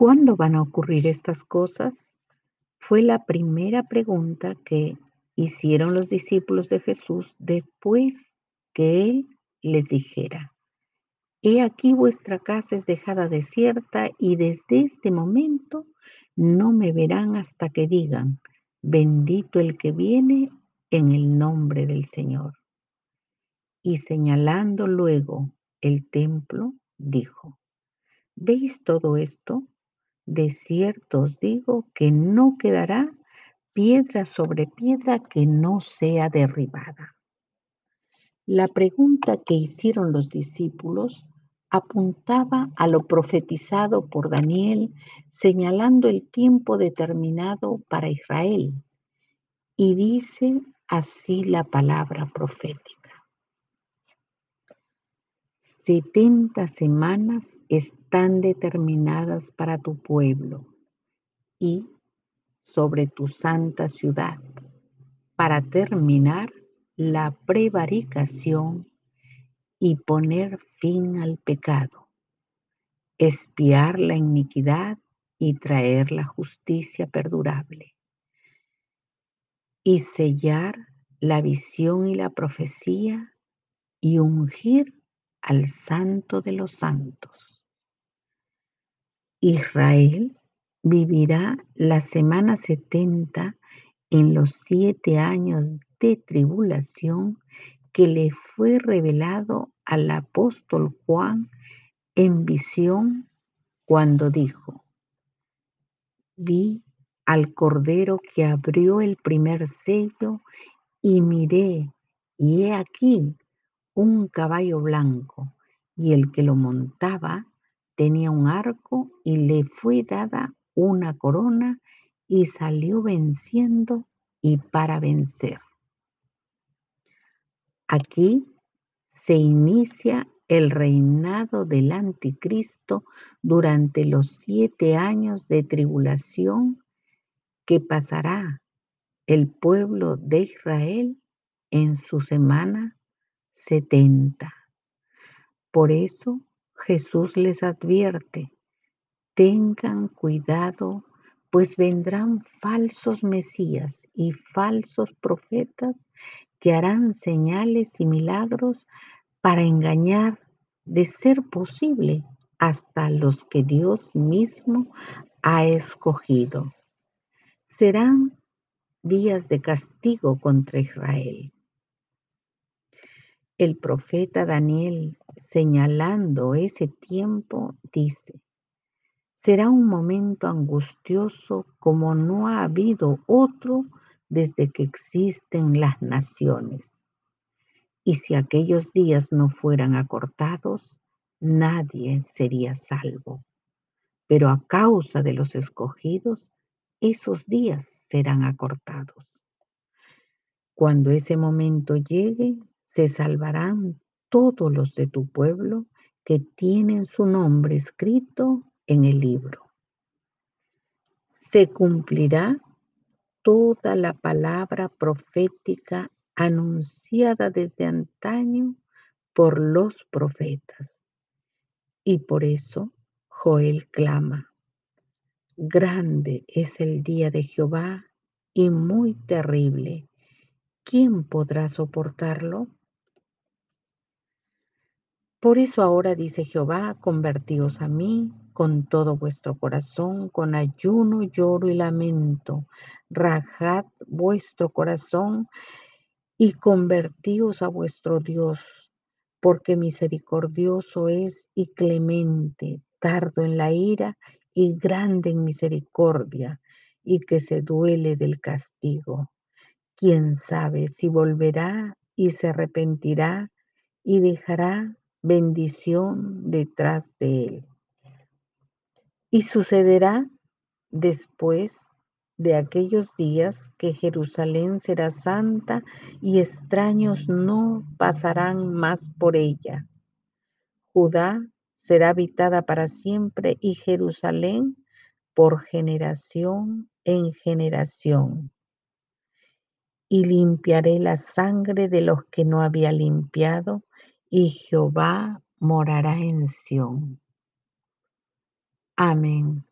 ¿Cuándo van a ocurrir estas cosas? Fue la primera pregunta que hicieron los discípulos de Jesús después que Él les dijera, He aquí vuestra casa es dejada desierta y desde este momento no me verán hasta que digan, bendito el que viene en el nombre del Señor. Y señalando luego el templo, dijo, ¿veis todo esto? De cierto os digo que no quedará piedra sobre piedra que no sea derribada. La pregunta que hicieron los discípulos apuntaba a lo profetizado por Daniel, señalando el tiempo determinado para Israel. Y dice así la palabra profética. Setenta semanas están determinadas para tu pueblo y sobre tu santa ciudad para terminar la prevaricación y poner fin al pecado, espiar la iniquidad y traer la justicia perdurable, y sellar la visión y la profecía y ungir al santo de los santos. Israel vivirá la semana setenta en los siete años de tribulación que le fue revelado al apóstol Juan en visión cuando dijo, vi al cordero que abrió el primer sello y miré, y he aquí un caballo blanco, y el que lo montaba tenía un arco y le fue dada una corona y salió venciendo y para vencer. Aquí se inicia el reinado del anticristo durante los siete años de tribulación que pasará el pueblo de Israel en su semana setenta. Por eso Jesús les advierte, tengan cuidado, pues vendrán falsos mesías y falsos profetas que harán señales y milagros para engañar, de ser posible, hasta los que Dios mismo ha escogido. Serán días de castigo contra Israel. El profeta Daniel, señalando ese tiempo, dice, será un momento angustioso como no ha habido otro desde que existen las naciones. Y si aquellos días no fueran acortados, nadie sería salvo. Pero a causa de los escogidos, esos días serán acortados. Cuando ese momento llegue, se salvarán todos los de tu pueblo que tienen su nombre escrito en el libro. Se cumplirá toda la palabra profética anunciada desde antaño por los profetas. Y por eso Joel clama, grande es el día de Jehová y muy terrible. ¿Quién podrá soportarlo? Por eso ahora dice Jehová, convertíos a mí con todo vuestro corazón, con ayuno, lloro y lamento. Rajad vuestro corazón y convertíos a vuestro Dios, porque misericordioso es y clemente, tardo en la ira y grande en misericordia, y que se duele del castigo. ¿Quién sabe si volverá y se arrepentirá y dejará bendición detrás de él. Y sucederá después de aquellos días que Jerusalén será santa y extraños no pasarán más por ella. Judá será habitada para siempre y Jerusalén por generación en generación. Y limpiaré la sangre de los que no había limpiado y Jehová morará en Sión. Amén.